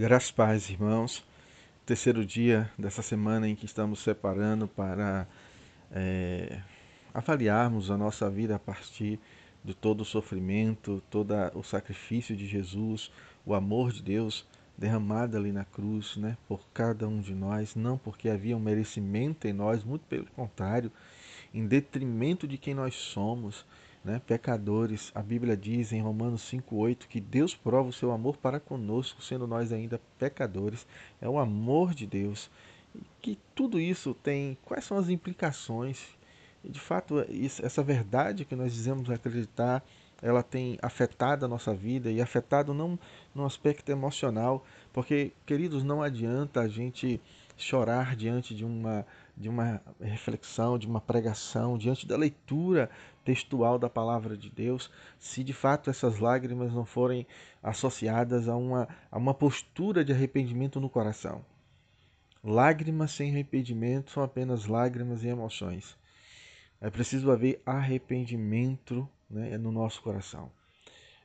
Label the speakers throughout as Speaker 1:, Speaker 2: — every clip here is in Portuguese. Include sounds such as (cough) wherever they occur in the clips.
Speaker 1: Graças paz, irmãos. Terceiro dia dessa semana em que estamos separando para é, avaliarmos a nossa vida a partir de todo o sofrimento, todo o sacrifício de Jesus, o amor de Deus derramado ali na cruz, né, por cada um de nós, não porque havia um merecimento em nós, muito pelo contrário, em detrimento de quem nós somos, né, pecadores. A Bíblia diz em Romanos 5,8 que Deus prova o seu amor para conosco, sendo nós ainda pecadores. É o amor de Deus. E que tudo isso tem. Quais são as implicações? E de fato, isso, essa verdade que nós dizemos acreditar, ela tem afetado a nossa vida e afetado não no aspecto emocional, porque, queridos, não adianta a gente chorar diante de uma de uma reflexão, de uma pregação, diante da leitura textual da palavra de Deus, se de fato essas lágrimas não forem associadas a uma, a uma postura de arrependimento no coração. Lágrimas sem arrependimento são apenas lágrimas e emoções. É preciso haver arrependimento né, no nosso coração.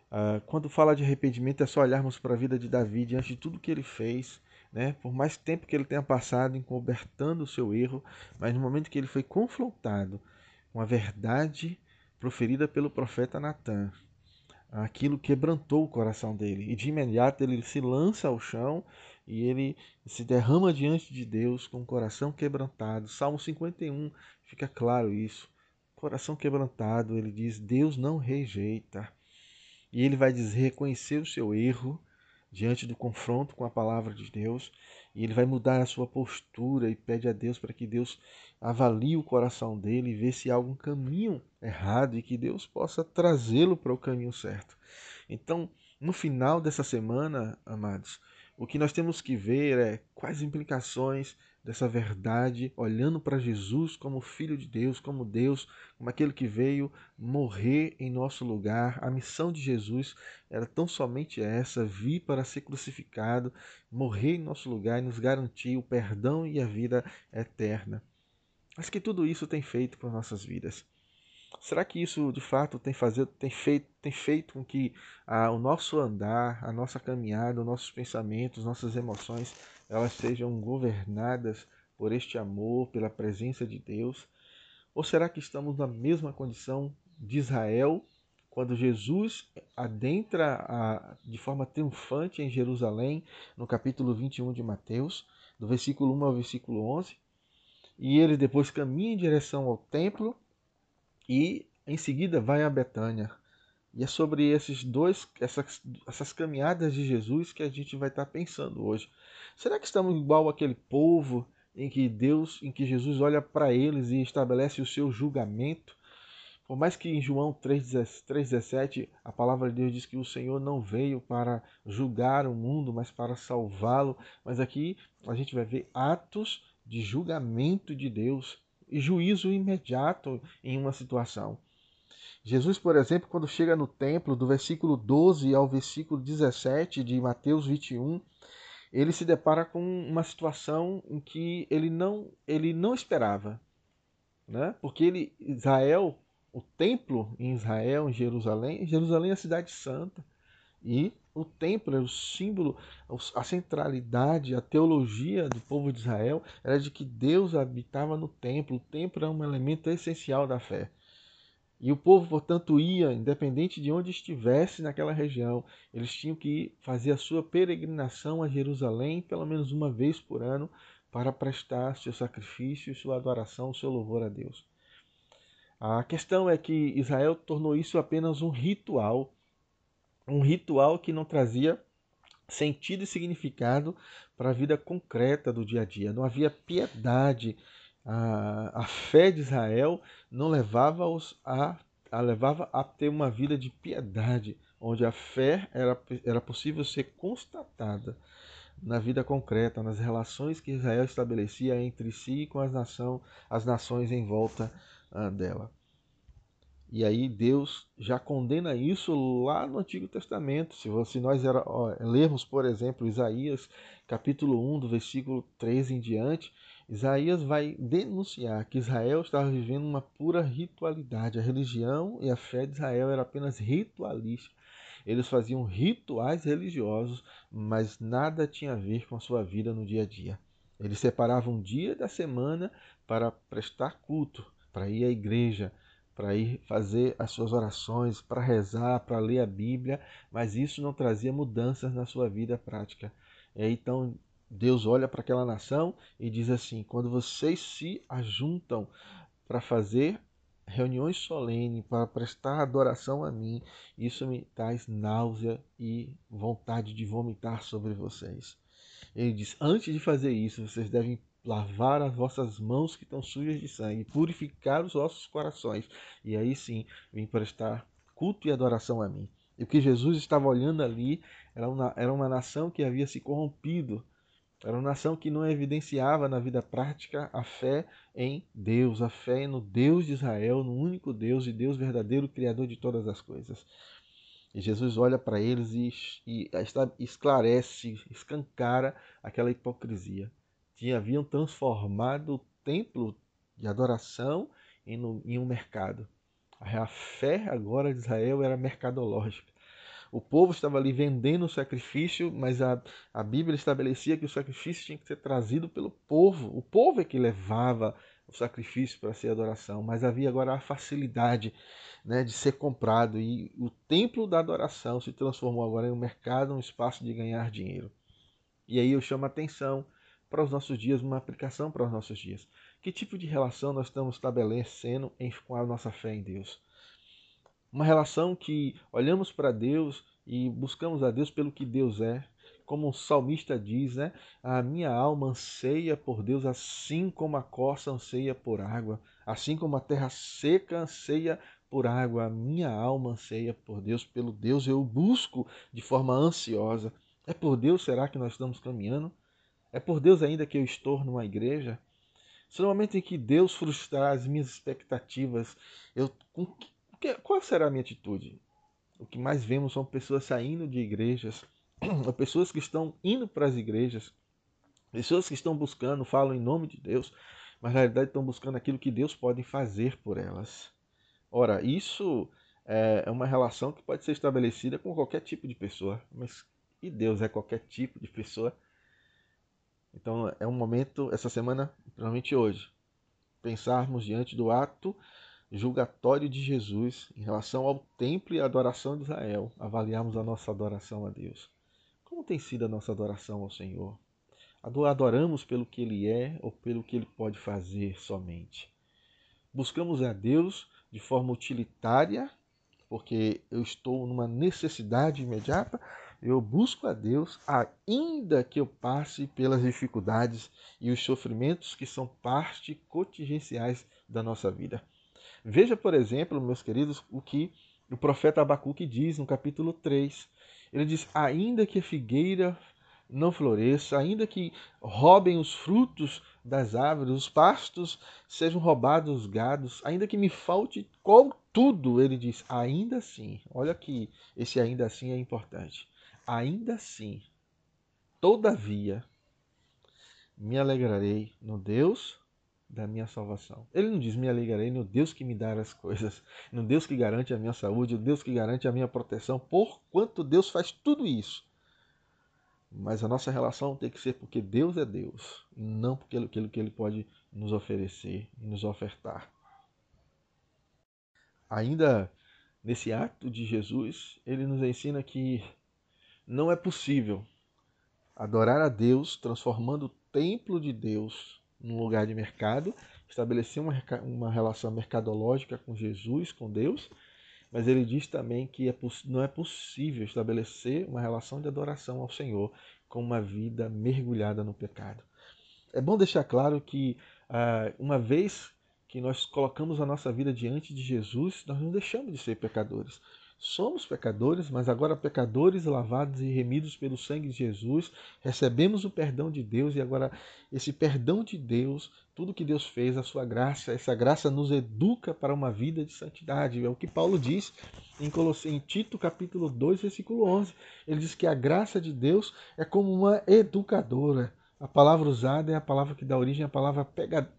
Speaker 1: Uh, quando fala de arrependimento, é só olharmos para a vida de Davi diante de tudo que ele fez né? Por mais tempo que ele tenha passado encobertando o seu erro, mas no momento que ele foi confrontado com a verdade proferida pelo profeta Natan, aquilo quebrantou o coração dele e de imediato ele se lança ao chão e ele se derrama diante de Deus com o coração quebrantado. Salmo 51 fica claro isso. Coração quebrantado, ele diz: Deus não rejeita. E ele vai dizer, reconhecer o seu erro diante do confronto com a palavra de Deus e ele vai mudar a sua postura e pede a Deus para que Deus avalie o coração dele e vê se há algum caminho errado e que Deus possa trazê-lo para o caminho certo. Então, no final dessa semana, amados, o que nós temos que ver é quais implicações dessa verdade, olhando para Jesus como Filho de Deus, como Deus, como aquele que veio morrer em nosso lugar. A missão de Jesus era tão somente essa: vir para ser crucificado, morrer em nosso lugar e nos garantir o perdão e a vida eterna. Mas que tudo isso tem feito para nossas vidas. Será que isso de fato tem, fazer, tem, feito, tem feito com que ah, o nosso andar, a nossa caminhada, os nossos pensamentos, nossas emoções, elas sejam governadas por este amor, pela presença de Deus? Ou será que estamos na mesma condição de Israel quando Jesus adentra a, de forma triunfante em Jerusalém, no capítulo 21 de Mateus, do versículo 1 ao versículo 11, e ele depois caminha em direção ao templo e em seguida vai a Betânia. E é sobre esses dois, essas, essas caminhadas de Jesus que a gente vai estar pensando hoje. Será que estamos igual aquele povo em que Deus, em que Jesus olha para eles e estabelece o seu julgamento? Por mais que em João 3,17 a palavra de Deus diz que o Senhor não veio para julgar o mundo, mas para salvá-lo. Mas aqui a gente vai ver atos de julgamento de Deus juízo imediato em uma situação. Jesus, por exemplo, quando chega no templo, do versículo 12 ao versículo 17 de Mateus 21, ele se depara com uma situação em que ele não, ele não esperava. Né? Porque ele, Israel, o templo em Israel, em Jerusalém, Jerusalém é a cidade santa. E o templo era o símbolo, a centralidade, a teologia do povo de Israel era de que Deus habitava no templo. O templo era um elemento essencial da fé. E o povo, portanto, ia, independente de onde estivesse naquela região, eles tinham que fazer a sua peregrinação a Jerusalém pelo menos uma vez por ano para prestar seu sacrifício, sua adoração, seu louvor a Deus. A questão é que Israel tornou isso apenas um ritual um ritual que não trazia sentido e significado para a vida concreta do dia a dia. Não havia piedade. A, a fé de Israel não levava-os a, a, levava a ter uma vida de piedade, onde a fé era, era possível ser constatada na vida concreta, nas relações que Israel estabelecia entre si e com as, nação, as nações em volta uh, dela. E aí Deus já condena isso lá no Antigo Testamento. Se, se nós era, ó, lermos, por exemplo, Isaías capítulo 1, do versículo 13 em diante, Isaías vai denunciar que Israel estava vivendo uma pura ritualidade. A religião e a fé de Israel era apenas ritualística. Eles faziam rituais religiosos, mas nada tinha a ver com a sua vida no dia a dia. Eles separavam um dia da semana para prestar culto, para ir à igreja, para ir fazer as suas orações, para rezar, para ler a Bíblia, mas isso não trazia mudanças na sua vida prática. E então Deus olha para aquela nação e diz assim: quando vocês se ajuntam para fazer reuniões solenes, para prestar adoração a mim, isso me traz náusea e vontade de vomitar sobre vocês. Ele diz: antes de fazer isso, vocês devem lavar as vossas mãos que estão sujas de sangue, purificar os vossos corações, e aí sim vim prestar culto e adoração a mim. E o que Jesus estava olhando ali era uma, era uma nação que havia se corrompido era uma nação que não evidenciava na vida prática a fé em Deus, a fé no Deus de Israel, no único Deus e Deus verdadeiro, Criador de todas as coisas. E Jesus olha para eles e, e esclarece, escancara aquela hipocrisia. Que haviam transformado o templo de adoração em, em um mercado. A fé agora de Israel era mercadológica. O povo estava ali vendendo o sacrifício, mas a, a Bíblia estabelecia que o sacrifício tinha que ser trazido pelo povo. O povo é que levava o sacrifício para ser adoração, mas havia agora a facilidade né, de ser comprado e o templo da adoração se transformou agora em um mercado, um espaço de ganhar dinheiro. E aí eu chamo a atenção para os nossos dias, uma aplicação para os nossos dias. Que tipo de relação nós estamos estabelecendo em, com a nossa fé em Deus? Uma relação que olhamos para Deus e buscamos a Deus pelo que Deus é. Como o salmista diz, né? A minha alma anseia por Deus, assim como a coça anseia por água, assim como a terra seca anseia por água, a minha alma anseia por Deus, pelo Deus eu busco de forma ansiosa. É por Deus será que nós estamos caminhando? É por Deus ainda que eu estou numa igreja? Se no momento em que Deus frustrar as minhas expectativas, eu qual será a minha atitude? O que mais vemos são pessoas saindo de igrejas, (clears throat) pessoas que estão indo para as igrejas, pessoas que estão buscando, falam em nome de Deus, mas na realidade estão buscando aquilo que Deus pode fazer por elas. Ora, isso é uma relação que pode ser estabelecida com qualquer tipo de pessoa, mas e Deus é qualquer tipo de pessoa? Então é um momento, essa semana, principalmente hoje, pensarmos diante do ato julgatório de Jesus em relação ao templo e à adoração de Israel, avaliarmos a nossa adoração a Deus. Como tem sido a nossa adoração ao Senhor? Adoramos pelo que Ele é ou pelo que Ele pode fazer somente? Buscamos a Deus de forma utilitária, porque eu estou numa necessidade imediata, eu busco a Deus ainda que eu passe pelas dificuldades e os sofrimentos que são parte contingenciais da nossa vida. Veja, por exemplo, meus queridos, o que o profeta Abacuque diz no capítulo 3. Ele diz: Ainda que a figueira não floresça, ainda que roubem os frutos das árvores, os pastos sejam roubados os gados, ainda que me falte tudo, ele diz, ainda assim, olha que esse ainda assim é importante. Ainda assim, todavia, me alegrarei no Deus da minha salvação. Ele não diz me alegrarei no Deus que me dá as coisas, no Deus que garante a minha saúde, no Deus que garante a minha proteção, por quanto Deus faz tudo isso. Mas a nossa relação tem que ser porque Deus é Deus, não porque aquilo que Ele pode nos oferecer e nos ofertar. Ainda nesse ato de Jesus, ele nos ensina que não é possível adorar a Deus transformando o templo de Deus num lugar de mercado, estabelecer uma, uma relação mercadológica com Jesus, com Deus, mas ele diz também que é, não é possível estabelecer uma relação de adoração ao Senhor com uma vida mergulhada no pecado. É bom deixar claro que, ah, uma vez que nós colocamos a nossa vida diante de Jesus, nós não deixamos de ser pecadores. Somos pecadores, mas agora pecadores lavados e remidos pelo sangue de Jesus, recebemos o perdão de Deus e agora esse perdão de Deus, tudo que Deus fez, a sua graça, essa graça nos educa para uma vida de santidade. É o que Paulo diz em, em Tito capítulo 2, versículo 11. Ele diz que a graça de Deus é como uma educadora. A palavra usada é a palavra que dá origem à palavra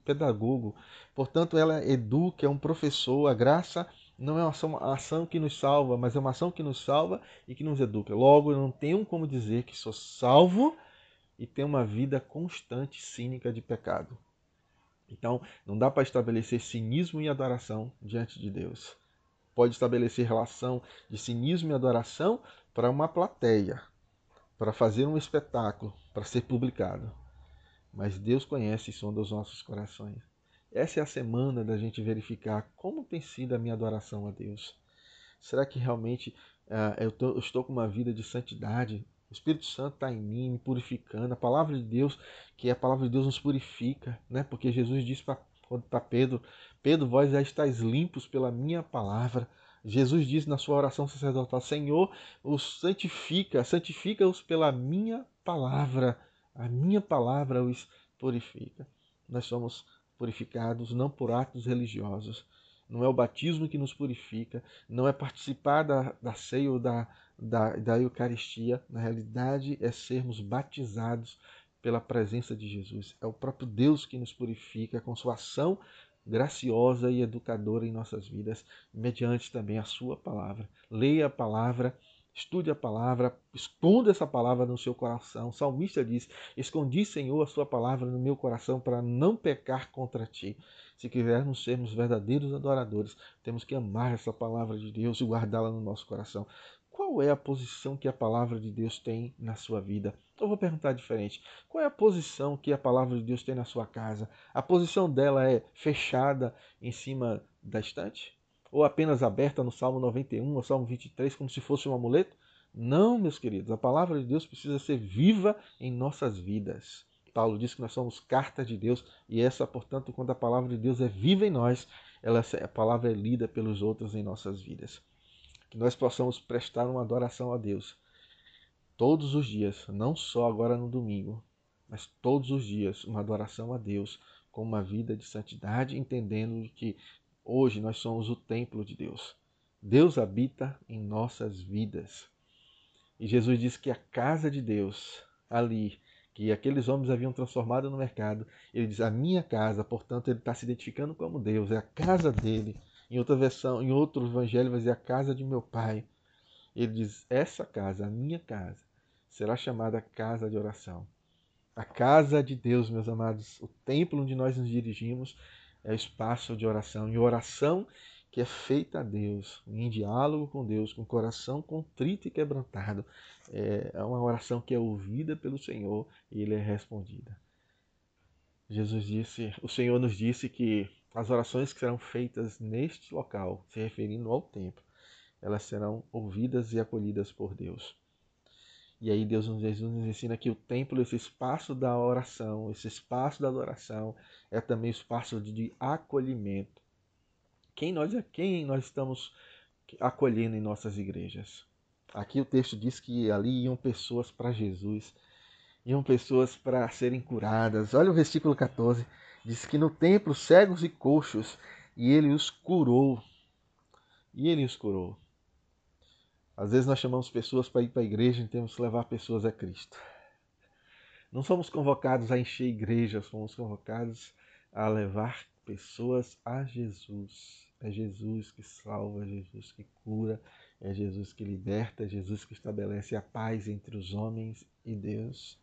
Speaker 1: pedagogo. Portanto, ela educa, é um professor. A graça Não é uma ação, uma ação que nos salva, mas é uma ação que nos salva e que nos educa. Logo, eu não tenho como dizer que sou salvo e tenho uma vida constante cínica de pecado. Então, não dá para estabelecer cinismo e adoração diante de Deus. Pode estabelecer relação de cinismo e adoração para uma plateia, para fazer um espetáculo, para ser publicado. Mas Deus conhece e sonda os nossos corações. Essa é a semana da gente verificar como tem sido a minha adoração a Deus. Será que realmente uh, eu, tô, eu estou com uma vida de santidade? O Espírito Santo está em mim, me purificando. A palavra de Deus, que é a palavra de Deus, nos purifica, né? Porque Jesus disse para Pedro: Pedro, vós já estáis limpos pela minha palavra. Jesus diz na sua oração sacerdotal: Senhor, os santifica, santifica-os pela minha palavra. A minha palavra os purifica. Nós somos purificados não por atos religiosos. Não é o batismo que nos purifica, não é participar da, da ceia ou da, da, da Eucaristia. Na realidade, é sermos batizados pela presença de Jesus. É o próprio Deus que nos purifica com sua ação graciosa e educadora em nossas vidas, mediante também a sua palavra. Leia a palavra Estude a palavra, esconda essa palavra no seu coração. O salmista diz: Escondi, Senhor, a sua palavra no meu coração para não pecar contra ti. Se quisermos sermos verdadeiros adoradores, temos que amar essa palavra de Deus e guardá-la no nosso coração. Qual é a posição que a palavra de Deus tem na sua vida? Eu vou perguntar diferente. Qual é a posição que a palavra de Deus tem na sua casa? A posição dela é fechada em cima da estante? Ou apenas aberta no Salmo 91 ou Salmo 23 como se fosse um amuleto? Não, meus queridos, a palavra de Deus precisa ser viva em nossas vidas. Paulo diz que nós somos carta de Deus e essa, portanto, quando a palavra de Deus é viva em nós, ela, a palavra é lida pelos outros em nossas vidas. Que nós possamos prestar uma adoração a Deus todos os dias, não só agora no domingo, mas todos os dias, uma adoração a Deus com uma vida de santidade, entendendo que Hoje nós somos o templo de Deus. Deus habita em nossas vidas. E Jesus disse que a casa de Deus, ali, que aqueles homens haviam transformado no mercado, ele diz: A minha casa, portanto, ele está se identificando como Deus, é a casa dele. Em outra versão, em outro evangelho, vai dizer a casa de meu pai. Ele diz: Essa casa, a minha casa, será chamada casa de oração. A casa de Deus, meus amados, o templo onde nós nos dirigimos, é espaço de oração. E oração que é feita a Deus, em diálogo com Deus, com coração contrito e quebrantado. É, é uma oração que é ouvida pelo Senhor e ele é respondida. Jesus disse, o Senhor nos disse que as orações que serão feitas neste local, se referindo ao templo, elas serão ouvidas e acolhidas por Deus. E aí Deus Jesus nos ensina que o templo, esse espaço da oração, esse espaço da adoração, é também espaço de acolhimento. Quem nós é quem nós estamos acolhendo em nossas igrejas? Aqui o texto diz que ali iam pessoas para Jesus, iam pessoas para serem curadas. Olha o versículo 14, diz que no templo cegos e coxos, e ele os curou. E ele os curou. Às vezes nós chamamos pessoas para ir para a igreja e temos que levar pessoas a Cristo. Não somos convocados a encher igrejas, somos convocados a levar pessoas a Jesus. É Jesus que salva, é Jesus que cura, é Jesus que liberta, é Jesus que estabelece a paz entre os homens e Deus.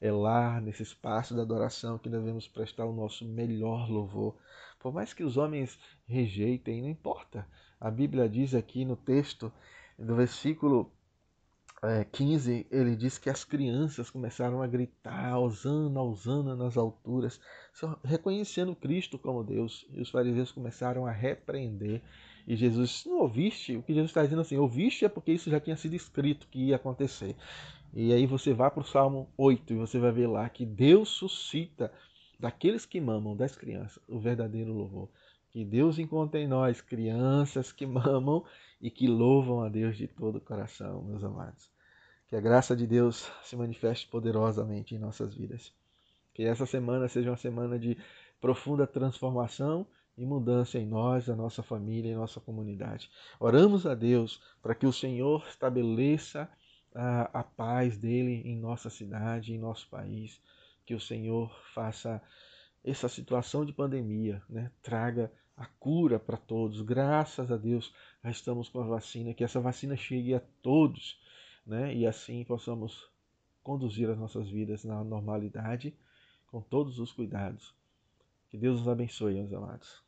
Speaker 1: É lá, nesse espaço da adoração, que devemos prestar o nosso melhor louvor. Por mais que os homens rejeitem, não importa. A Bíblia diz aqui no texto, no versículo é, 15, ele diz que as crianças começaram a gritar, Osana, Osana nas alturas, reconhecendo Cristo como Deus. E os fariseus começaram a repreender. E Jesus, não ouviste? O que Jesus está dizendo assim, ouviste é porque isso já tinha sido escrito que ia acontecer. E aí você vai para o Salmo 8 e você vai ver lá que Deus suscita daqueles que mamam, das crianças, o verdadeiro louvor. Que Deus encontre em nós crianças que (laughs) mamam e que louvam a Deus de todo o coração, meus amados. Que a graça de Deus se manifeste poderosamente em nossas vidas. Que essa semana seja uma semana de profunda transformação e mudança em nós, a nossa família e nossa comunidade. Oramos a Deus para que o Senhor estabeleça a, a paz dele em nossa cidade, em nosso país. Que o Senhor faça essa situação de pandemia, né, traga a cura para todos. Graças a Deus, já estamos com a vacina, que essa vacina chegue a todos, né? E assim possamos conduzir as nossas vidas na normalidade, com todos os cuidados. Que Deus nos abençoe, meus amados.